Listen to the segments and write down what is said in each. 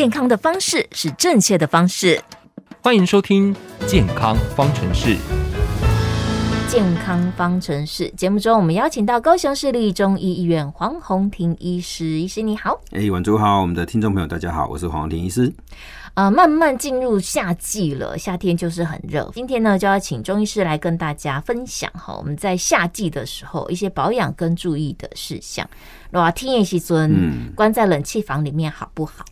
健康的方式是正确的方式。欢迎收听《健康方程式》。健康方程式节目中，我们邀请到高雄市立中医医院黄宏庭医师，医师你好。哎，晚上好，我们的听众朋友大家好，我是黄宏庭医师。呃，慢慢进入夏季了，夏天就是很热。今天呢，就要请中医师来跟大家分享哈，我们在夏季的时候一些保养跟注意的事项。哇，天热时阵，关在冷气房里面好不好？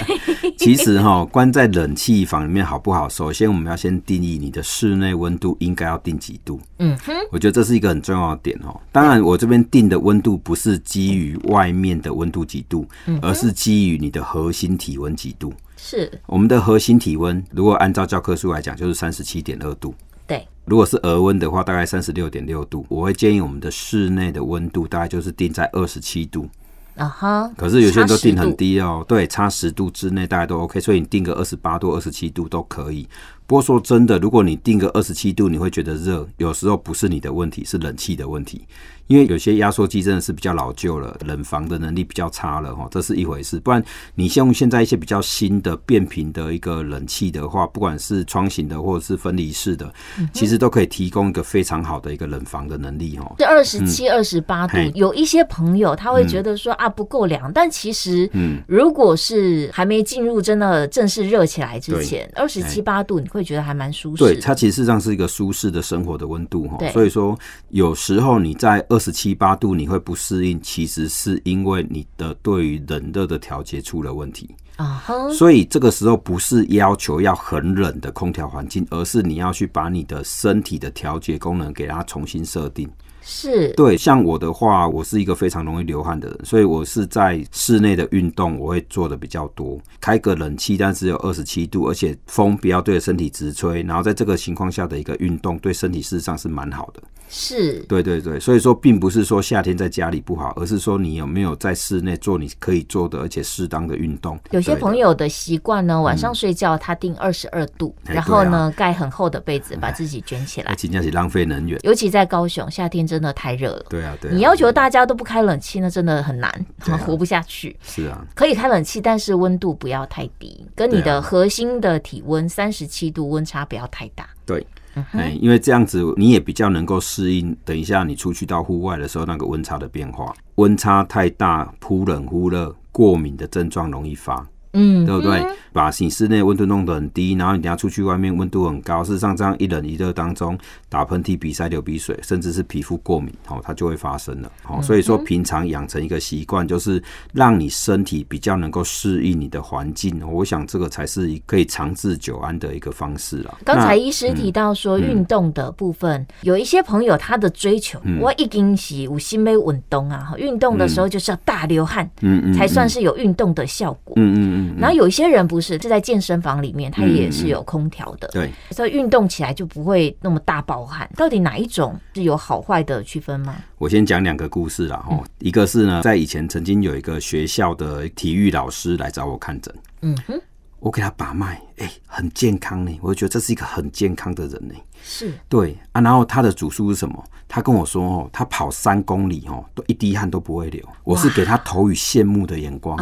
其实哈，关在冷气房里面好不好？首先，我们要先定义你的室内温度应该要定几度。嗯哼，我觉得这是一个很重要的点哦。当然，我这边定的温度不是基于外面的温度几度，而是基于你的核心体温几度。是我们的核心体温，如果按照教科书来讲，就是三十七点二度。对，如果是额温的话，大概三十六点六度。我会建议我们的室内的温度大概就是定在二十七度。啊哈，可是有些人都定很低哦，对，差十度之内大概都 OK，所以你定个二十八度、二十七度都可以。不过说真的，如果你定个二十七度，你会觉得热，有时候不是你的问题，是冷气的问题。因为有些压缩机真的是比较老旧了，冷房的能力比较差了哈，这是一回事。不然你像现在一些比较新的变频的一个冷气的话，不管是窗型的或者是分离式的，其实都可以提供一个非常好的一个冷房的能力哈。这二十七、二十八度，有一些朋友他会觉得说啊不够凉，但其实，嗯，如果是还没进入真的正式热起来之前，二十七八度你会觉得还蛮舒适。对，它其实上是一个舒适的生活的温度哈。所以说有时候你在二十七八度你会不适应，其实是因为你的对于冷热的调节出了问题啊。所以这个时候不是要求要很冷的空调环境，而是你要去把你的身体的调节功能给它重新设定。是对，像我的话，我是一个非常容易流汗的人，所以我是在室内的运动我会做的比较多，开个冷气，但只有二十七度，而且风不要对着身体直吹，然后在这个情况下的一个运动，对身体事实上是蛮好的。是，对对对，所以说并不是说夏天在家里不好，而是说你有没有在室内做你可以做的而且适当的运动。有些朋友的习惯呢，晚上睡觉他定二十二度，嗯、然后呢盖很厚的被子把自己卷起来，那真是浪费能源。尤其在高雄，夏天真的太热了。对啊，对啊。你要求大家都不开冷气，那真的很难，啊、活不下去。是啊，可以开冷气，但是温度不要太低，跟你的核心的体温三十七度温差不要太大。对。哎，因为这样子你也比较能够适应。等一下你出去到户外的时候，那个温差的变化，温差太大，忽冷忽热，过敏的症状容易发。嗯，对不对？把你室内温度弄得很低，然后你等下出去外面温度很高，事实上这样一冷一热当中，打喷嚏、鼻塞、流鼻水，甚至是皮肤过敏，哦，它就会发生了。哦，所以说平常养成一个习惯，就是让你身体比较能够适应你的环境。我想这个才是可以长治久安的一个方式了。刚才医师提到说运动的部分，嗯、有一些朋友他的追求，嗯、我一经是五心没运动啊，运动的时候就是要大流汗，嗯嗯，才算是有运动的效果，嗯嗯嗯。然后有一些人不是是在健身房里面，他也是有空调的，对，所以运动起来就不会那么大暴汗。到底哪一种是有好坏的区分吗？我先讲两个故事啦，哈，一个是呢，在以前曾经有一个学校的体育老师来找我看诊，嗯哼，我给他把脉，哎，很健康呢，我就觉得这是一个很健康的人呢。是对啊，然后他的主诉是什么？他跟我说哦，他跑三公里哦，都一滴汗都不会流。我是给他投以羡慕的眼光。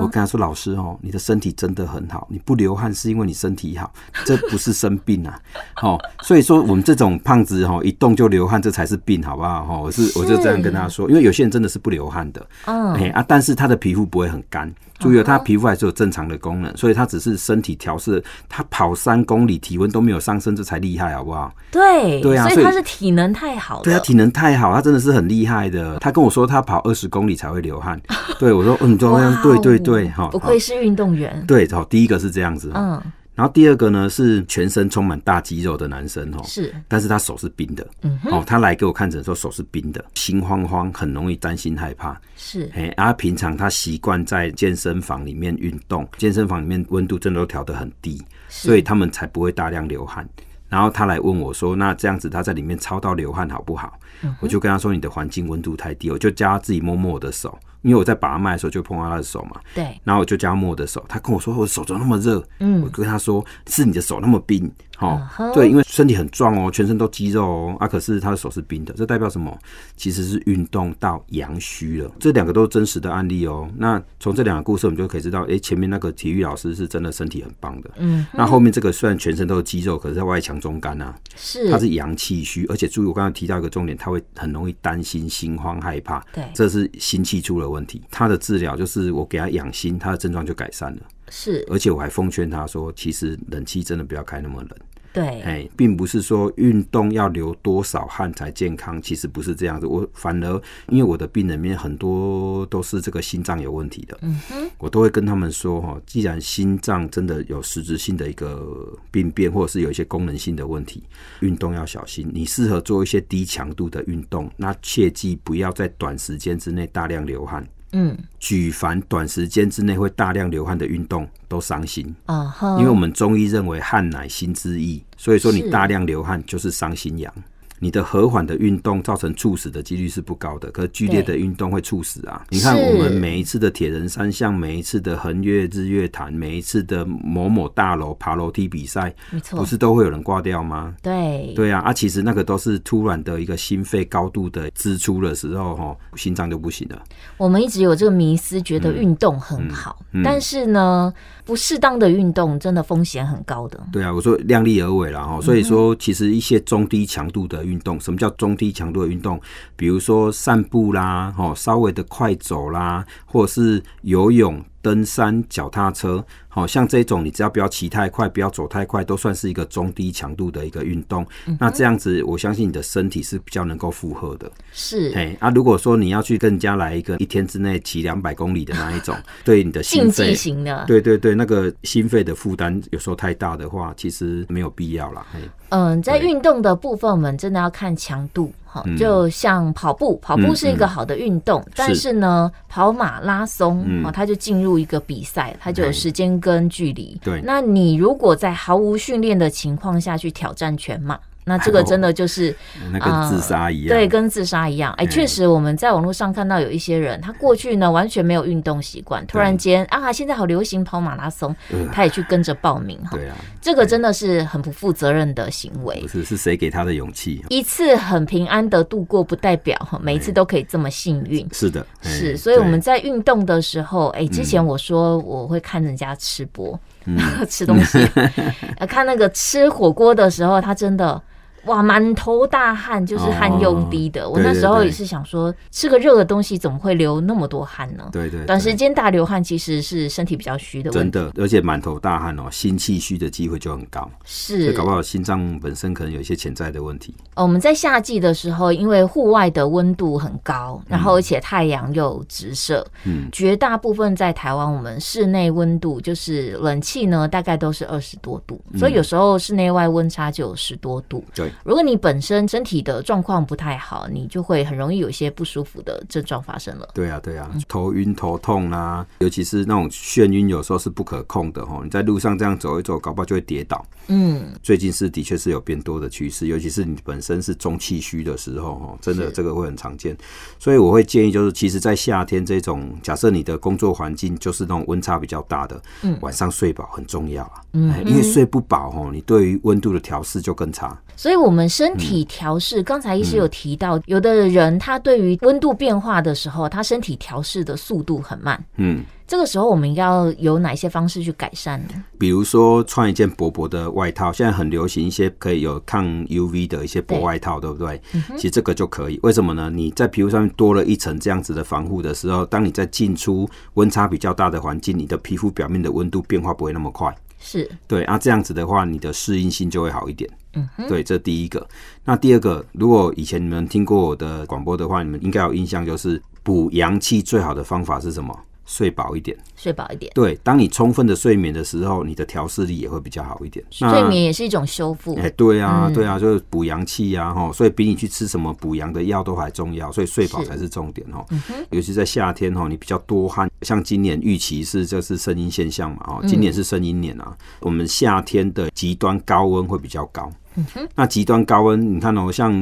我跟他说，老师哦，你的身体真的很好，你不流汗是因为你身体好，这不是生病啊。哦，所以说我们这种胖子哦，一动就流汗，这才是病，好不好？哈，我是我就这样跟他说，因为有些人真的是不流汗的。嗯，哎啊，但是他的皮肤不会很干。注意，他皮肤还是有正常的功能，所以他只是身体调适。他跑三公里，体温都没有上升，这才厉害，好不好？对，对啊，所以他是体能太好了。对啊，体能太好，他真的是很厉害的。他跟我说，他跑二十公里才会流汗。对，我说，嗯，这样，对对对，哈，不愧是运动员。对，好，第一个是这样子，嗯。然后第二个呢，是全身充满大肌肉的男生哦，是，但是他手是冰的，嗯，哦，他来给我看诊的时候手是冰的，心慌慌，很容易担心害怕，是，哎，然后平常他习惯在健身房里面运动，健身房里面温度真的都调得很低，所以他们才不会大量流汗。然后他来问我说：“那这样子他在里面操到流汗好不好？”嗯、我就跟他说：“你的环境温度太低。”我就叫他自己摸摸我的手，因为我在把脉的时候就碰到他的手嘛。对。然后我就叫他摸我的手，他跟我说：“我手怎么那么热？”嗯。我跟他说：“是你的手那么冰，哦，uh huh. 对，因为身体很壮哦，全身都肌肉哦，啊，可是他的手是冰的，这代表什么？其实是运动到阳虚了。这两个都是真实的案例哦。那从这两个故事，我们就可以知道，哎，前面那个体育老师是真的身体很棒的，嗯，那后面这个虽然全身都是肌肉，可是在外强中干啊，是，他是阳气虚，而且注意我刚才提到一个重点，他会很容易担心、心慌、害怕，对，这是心气出了问题。他的治疗就是我给他养心，他的症状就改善了，是，而且我还奉劝他说，其实冷气真的不要开那么冷。对，哎，并不是说运动要流多少汗才健康，其实不是这样子。我反而因为我的病人里面很多都是这个心脏有问题的，嗯哼，我都会跟他们说哈，既然心脏真的有实质性的一个病变，或者是有一些功能性的问题，运动要小心。你适合做一些低强度的运动，那切记不要在短时间之内大量流汗。嗯，举凡短时间之内会大量流汗的运动都伤心。啊，因为我们中医认为汗乃心之意，所以说你大量流汗就是伤心阳。你的和缓的运动造成猝死的几率是不高的，可是剧烈的运动会猝死啊！你看我们每一次的铁人三项，每一次的横越日月潭，每一次的某某大楼爬楼梯比赛，没错，不是都会有人挂掉吗？对对啊！啊，其实那个都是突然的一个心肺高度的支出的时候，哈，心脏就不行了。我们一直有这个迷思，觉得运动很好，嗯嗯嗯、但是呢，不适当的运动真的风险很高的。对啊，我说量力而为了哈，所以说其实一些中低强度的运动，什么叫中低强度的运动？比如说散步啦，哦，稍微的快走啦，或者是游泳。登山、脚踏车，好像这种，你只要不要骑太快，不要走太快，都算是一个中低强度的一个运动。嗯、那这样子，我相信你的身体是比较能够负荷的。是，哎，啊，如果说你要去跟人家来一个一天之内骑两百公里的那一种，对你的心肺型的，对对对，那个心肺的负担有时候太大的话，其实没有必要啦。嗯，在运动的部分，我们真的要看强度。好，就像跑步，跑步是一个好的运动，嗯嗯、但是呢，是跑马拉松，嗯，它就进入一个比赛，它就有时间跟距离。对，那你如果在毫无训练的情况下去挑战全马。那这个真的就是那跟自杀一样，对，跟自杀一样。哎，确实我们在网络上看到有一些人，他过去呢完全没有运动习惯，突然间啊，现在好流行跑马拉松，他也去跟着报名哈。对啊，这个真的是很不负责任的行为。不是，是谁给他的勇气？一次很平安的度过，不代表哈每一次都可以这么幸运。是的，是。所以我们在运动的时候，哎，之前我说我会看人家吃播，吃东西，看那个吃火锅的时候，他真的。哇，满头大汗，就是汗用滴的。我那时候也是想说，吃个热的东西怎么会流那么多汗呢？对对，短时间大流汗其实是身体比较虚的问题。真的，而且满头大汗哦，心气虚的机会就很高。是，搞不好心脏本身可能有一些潜在的问题。我们在夏季的时候，因为户外的温度很高，然后而且太阳又直射，嗯，绝大部分在台湾，我们室内温度就是冷气呢，大概都是二十多度，所以有时候室内外温差就有十多度。对。如果你本身身体的状况不太好，你就会很容易有一些不舒服的症状发生了。对啊，对啊，头晕头痛啊，尤其是那种眩晕，有时候是不可控的哈。你在路上这样走一走，搞不好就会跌倒。嗯，最近是的确是有变多的趋势，尤其是你本身是中气虚的时候哈，真的这个会很常见。所以我会建议，就是其实，在夏天这种假设你的工作环境就是那种温差比较大的，嗯，晚上睡饱很重要啊。嗯，因为睡不饱哦，你对于温度的调试就更差。所以，我们身体调试，刚才医师有提到，有的人他对于温度变化的时候，他身体调试的速度很慢。嗯，这个时候我们要有哪些方式去改善呢？比如说穿一件薄薄的外套，现在很流行一些可以有抗 UV 的一些薄外套，对，对不对？嗯、其实这个就可以。为什么呢？你在皮肤上面多了一层这样子的防护的时候，当你在进出温差比较大的环境，你的皮肤表面的温度变化不会那么快。是对啊，这样子的话，你的适应性就会好一点。嗯哼，对，这第一个。那第二个，如果以前你们听过我的广播的话，你们应该有印象，就是补阳气最好的方法是什么？睡饱一点，睡饱一点。对，当你充分的睡眠的时候，你的调适力也会比较好一点。睡眠也是一种修复。哎，对啊，对啊，就是补阳气呀，哈，所以比你去吃什么补阳的药都还重要。所以睡饱才是重点哦。尤其在夏天哦，你比较多汗。像今年预期是就是声音现象嘛，哦，今年是声音年啊，我们夏天的极端高温会比较高。那极端高温，你看哦，像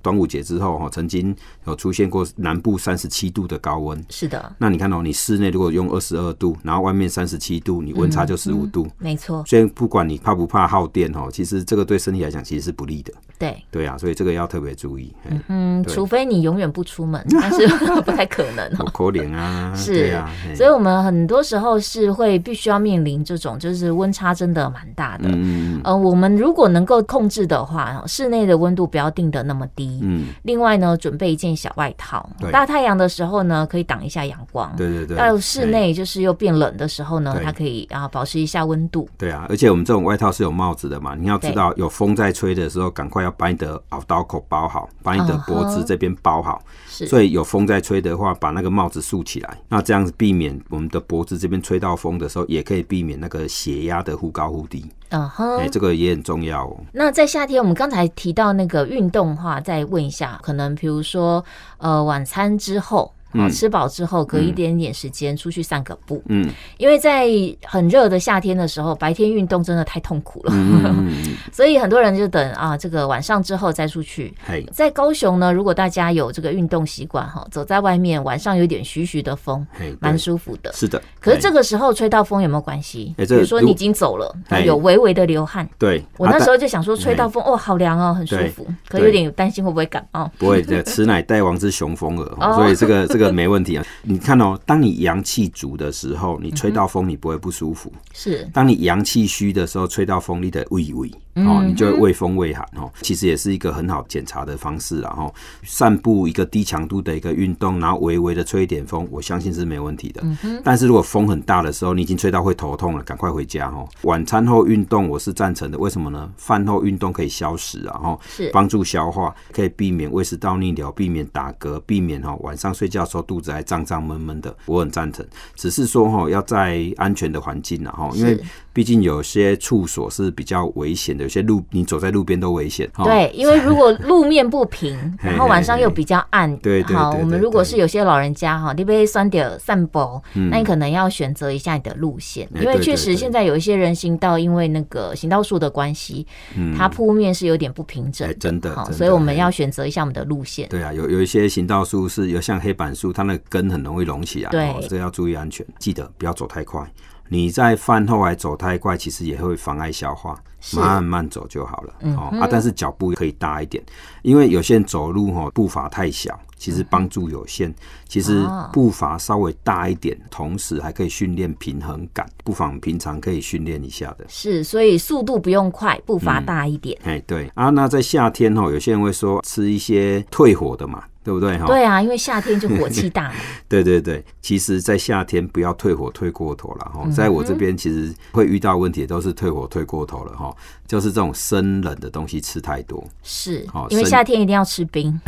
端午节之后哈，曾经有出现过南部三十七度的高温。是的。那你看哦，你室内如果用二十二度，然后外面三十七度，你温差就十五度。没错。所以不管你怕不怕耗电哦，其实这个对身体来讲其实是不利的。对。对啊，所以这个要特别注意。嗯，除非你永远不出门，但是 不太可能。好可怜啊。是啊。所以我们很多时候是会必须要面临这种，就是温差真的蛮大的。嗯。呃，我们如果能够控制的话，室内的温度不要定的那么低。嗯，另外呢，准备一件小外套。大太阳的时候呢，可以挡一下阳光。对对对。到室内就是又变冷的时候呢，它可以啊保持一下温度。对啊，而且我们这种外套是有帽子的嘛，你要知道有风在吹的时候，赶快要把你的耳刀口包好，把你的脖子这边包好。是。所以有风在吹的话，把那个帽子竖起来，那这样子避免我们的脖子这边吹到风的时候，也可以避免那个血压的忽高忽低。嗯哼。哎，这个也很重要哦。那在夏天，我们刚才。提到那个运动的话，再问一下，可能比如说，呃，晚餐之后。好，吃饱之后，隔一点点时间出去散个步。嗯，因为在很热的夏天的时候，白天运动真的太痛苦了。嗯，所以很多人就等啊，这个晚上之后再出去。在高雄呢，如果大家有这个运动习惯哈，走在外面晚上有点徐徐的风，蛮舒服的。是的。可是这个时候吹到风有没有关系？比如说你已经走了，有微微的流汗。对。我那时候就想说，吹到风哦，好凉哦，很舒服。可有点担心会不会感冒。不会，这此乃大王之雄风耳。所以这个这个。没问题啊，你看哦，当你阳气足的时候，你吹到风，你不会不舒服。是，当你阳气虚的时候，吹到风，你的胃胃哦，你就会畏风畏寒哦。其实也是一个很好检查的方式，然后散步一个低强度的一个运动，然后微微的吹一点风，我相信是没问题的。但是如果风很大的时候，你已经吹到会头痛了，赶快回家哦。晚餐后运动我是赞成的，为什么呢？饭后运动可以消食，然后是帮助消化，可以避免胃食道逆流，避免打嗝，避免哈晚上睡觉的时候。肚子还胀胀闷闷的，我很赞成。只是说哈，要在安全的环境然后，因为毕竟有些处所是比较危险的，有些路你走在路边都危险。对，因为 如果路面不平，然后晚上又比较暗，对好，我们如果是有些老人家哈，你被酸点散步，那你可能要选择一下你的路线，因为确实现在有一些人行道，因为那个行道树的关系，它铺面是有点不平整，真的，所以我们要选择一下我们的路线。对啊，有有一些行道树是有像黑板树。它那个根很容易隆起来，对，这个要注意安全。记得不要走太快，你在饭后还走太快，其实也会妨碍消化。慢慢走就好了，哦啊，但是脚步可以大一点，因为有些人走路哈步伐太小，其实帮助有限。其实步伐稍微大一点，同时还可以训练平衡感，不妨平常可以训练一下的。是，所以速度不用快，步伐大一点。哎，对啊，那在夏天哈，有些人会说吃一些退火的嘛。对不对哈？对啊，因为夏天就火气大嘛。对对对，其实，在夏天不要退火退过头了哈。在我这边，其实会遇到问题，都是退火退过头了哈。就是这种生冷的东西吃太多，是，因为夏天一定要吃冰。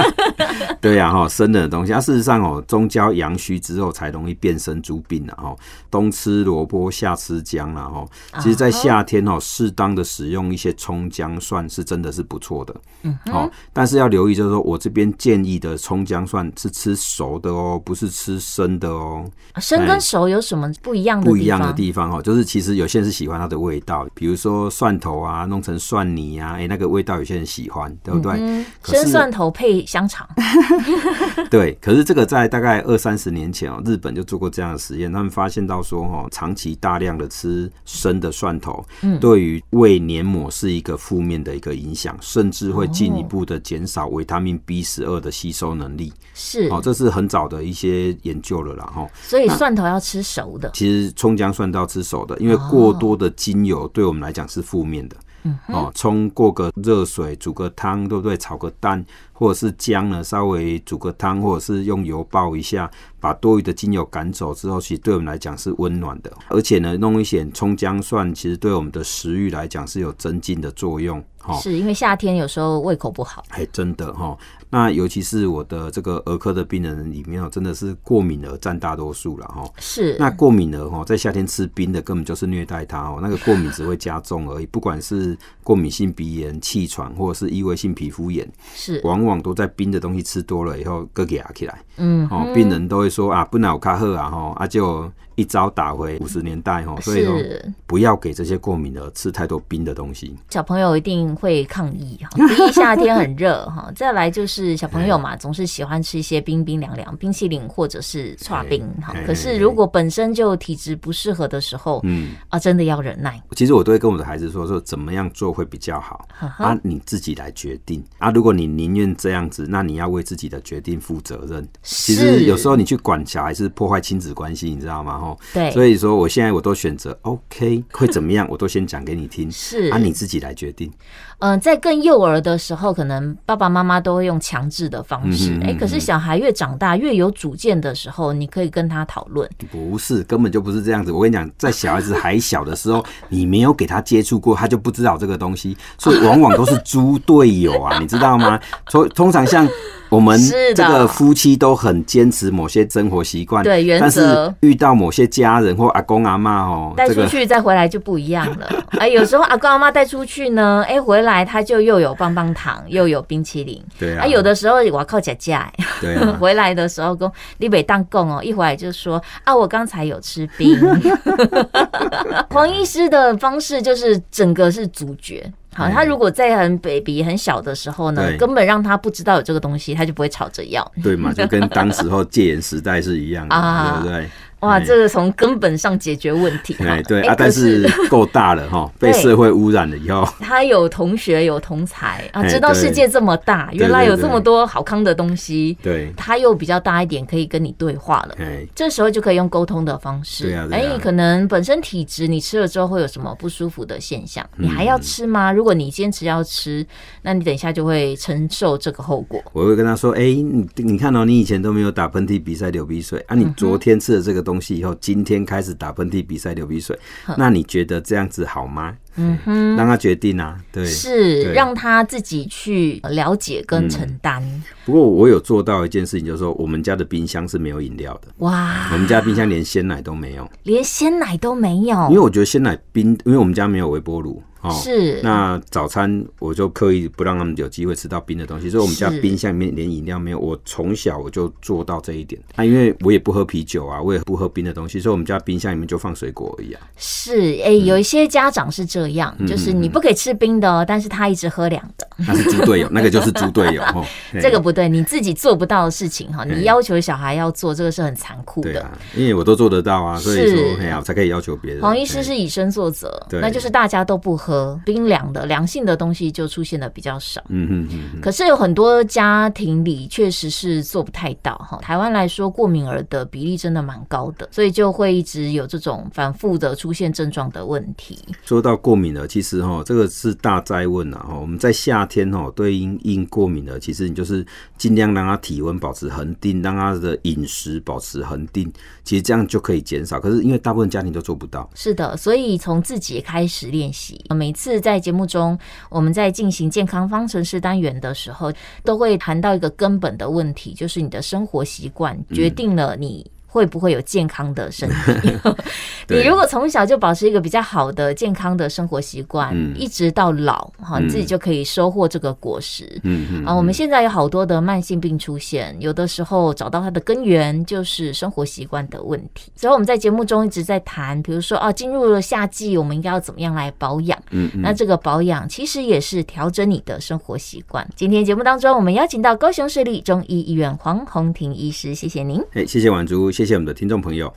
对呀，哈，生冷的东西，啊，事实上哦，中焦阳虚之后才容易变生诸病了哈。冬吃萝卜，夏吃姜了哈。其实，在夏天哦，适当的使用一些葱姜蒜是真的是不错的。嗯，好，但是要留意，就是说我这边。建议的葱姜蒜是吃熟的哦，不是吃生的哦。生跟熟有什么不一样的？不一样的地方哦，就是其实有些人是喜欢它的味道，比如说蒜头啊，弄成蒜泥啊，哎，那个味道有些人喜欢，对不对？嗯、生蒜头配香肠。对，可是这个在大概二三十年前哦，日本就做过这样的实验，他们发现到说哦，长期大量的吃生的蒜头，嗯，对于胃黏膜是一个负面的一个影响，甚至会进一步的减少维他命 B 十。二的吸收能力是哦，这是很早的一些研究了啦哈。所以蒜头要吃熟的，其实葱姜蒜都要吃熟的，因为过多的精油对我们来讲是负面的。嗯哦，葱过个热水煮个汤，对不对？炒个蛋，或者是姜呢，稍微煮个汤，或者是用油爆一下，把多余的精油赶走之后，其实对我们来讲是温暖的。而且呢，弄一些葱姜蒜，其实对我们的食欲来讲是有增进的作用。哈。是因为夏天有时候胃口不好，哎，真的哈。那尤其是我的这个儿科的病人里面哦，真的是过敏儿占大多数了哈。是。那过敏儿哈，在夏天吃冰的根本就是虐待他哦，那个过敏只会加重而已。不管是过敏性鼻炎、气喘，或者是异位性皮肤炎，是，往往都在冰的东西吃多了以后，个给压起来。嗯，哦，病人都会说啊，不能卡喝啊，哈，啊就。一招打回五十年代哈，所以说不要给这些过敏的吃太多冰的东西。小朋友一定会抗议哈。第一，夏天很热哈，再来就是小朋友嘛，总是喜欢吃一些冰冰凉凉冰淇淋或者是剉冰哈。可是如果本身就体质不适合的时候，嗯啊，真的要忍耐。其实我都会跟我的孩子说说怎么样做会比较好 啊，你自己来决定啊。如果你宁愿这样子，那你要为自己的决定负责任。其实有时候你去管小孩是破坏亲子关系，你知道吗？对，所以说我现在我都选择 OK，会怎么样，我都先讲给你听，是啊，你自己来决定。嗯、呃，在更幼儿的时候，可能爸爸妈妈都会用强制的方式，哎、嗯欸，可是小孩越长大越有主见的时候，你可以跟他讨论。不是，根本就不是这样子。我跟你讲，在小孩子还小的时候，你没有给他接触过，他就不知道这个东西，所以往往都是猪队友啊，你知道吗？通通常像。我们这个夫妻都很坚持某些生活习惯，对原则。但是遇到某些家人或阿公阿妈哦，带出去再回来就不一样了。哎，有时候阿公阿妈带出去呢，哎，回来他就又有棒棒糖，又有冰淇淋。对啊。啊，有的时候我靠假假，对啊。回来的时候跟你北当供哦，一回来就说啊，我刚才有吃冰。黄医师的方式就是整个是主角。好，他如果在很 baby 很小的时候呢，根本让他不知道有这个东西，他就不会吵着要。对嘛，就跟当时候戒严时代是一样的，啊、对不对？哇，这个从根本上解决问题。哎，对啊，但是 够大了哈，被社会污染了以后，他有同学有同才啊，知道世界这么大，原来有这么多好康的东西。对，他又比较大一点，可以跟你对话了。哎，这时候就可以用沟通的方式。对啊，哎，可能本身体质，你吃了之后会有什么不舒服的现象？你还要吃吗？如果你坚持要吃，那你等一下就会承受这个后果。我会跟他说：“哎，你你看到你以前都没有打喷嚏、鼻塞、流鼻水啊，你昨天吃的这个东西以后，今天。”开始打喷嚏、鼻塞、流鼻水，那你觉得这样子好吗？嗯哼，让他决定啊，对，是让他自己去了解跟承担。嗯。不过我有做到一件事情，就是说我们家的冰箱是没有饮料的。哇，我们家冰箱连鲜奶都没有，连鲜奶都没有。因为我觉得鲜奶冰，因为我们家没有微波炉。哦，是。那早餐我就刻意不让他们有机会吃到冰的东西，所以我们家冰箱里面连饮料没有。我从小我就做到这一点。那、啊、因为我也不喝啤酒啊，我也不喝冰的东西，所以我们家冰箱里面就放水果而已啊。是，哎、欸，有一些家长是这样，嗯、就是你不可以吃冰的，哦，但是他一直喝凉的。那是猪队友，那个就是猪队友。哦，这个不对，你自己做不到的事情哈，你要求小孩要做，这个是很残酷的。对啊，因为我都做得到啊，所以说哎呀，才可以要求别人。黄医师是以身作则，那就是大家都不喝冰凉的凉性的东西就出现的比较少，嗯嗯嗯。可是有很多家庭里确实是做不太到哈。台湾来说，过敏儿的比例真的蛮高的，所以就会一直有这种反复的出现症状的问题。说到过敏儿，其实哈，这个是大灾问啊哈。我们在夏天哈，对应应过敏儿，其实你就是尽量让他体温保持恒定，让他的饮食保持恒定，其实这样就可以减少。可是因为大部分家庭都做不到，是的，所以从自己开始练习，每次在节目。中，我们在进行健康方程式单元的时候，都会谈到一个根本的问题，就是你的生活习惯决定了你。会不会有健康的身体？你如果从小就保持一个比较好的健康的生活习惯，嗯、一直到老，哈，你自己就可以收获这个果实。嗯嗯啊，我们现在有好多的慢性病出现，有的时候找到它的根源就是生活习惯的问题。所以我们在节目中一直在谈，比如说啊，进入了夏季，我们应该要怎么样来保养？嗯嗯，那这个保养其实也是调整你的生活习惯。今天节目当中，我们邀请到高雄市立中医医院黄宏庭医师，谢谢您。哎，谢谢婉竹，谢谢我们的听众朋友。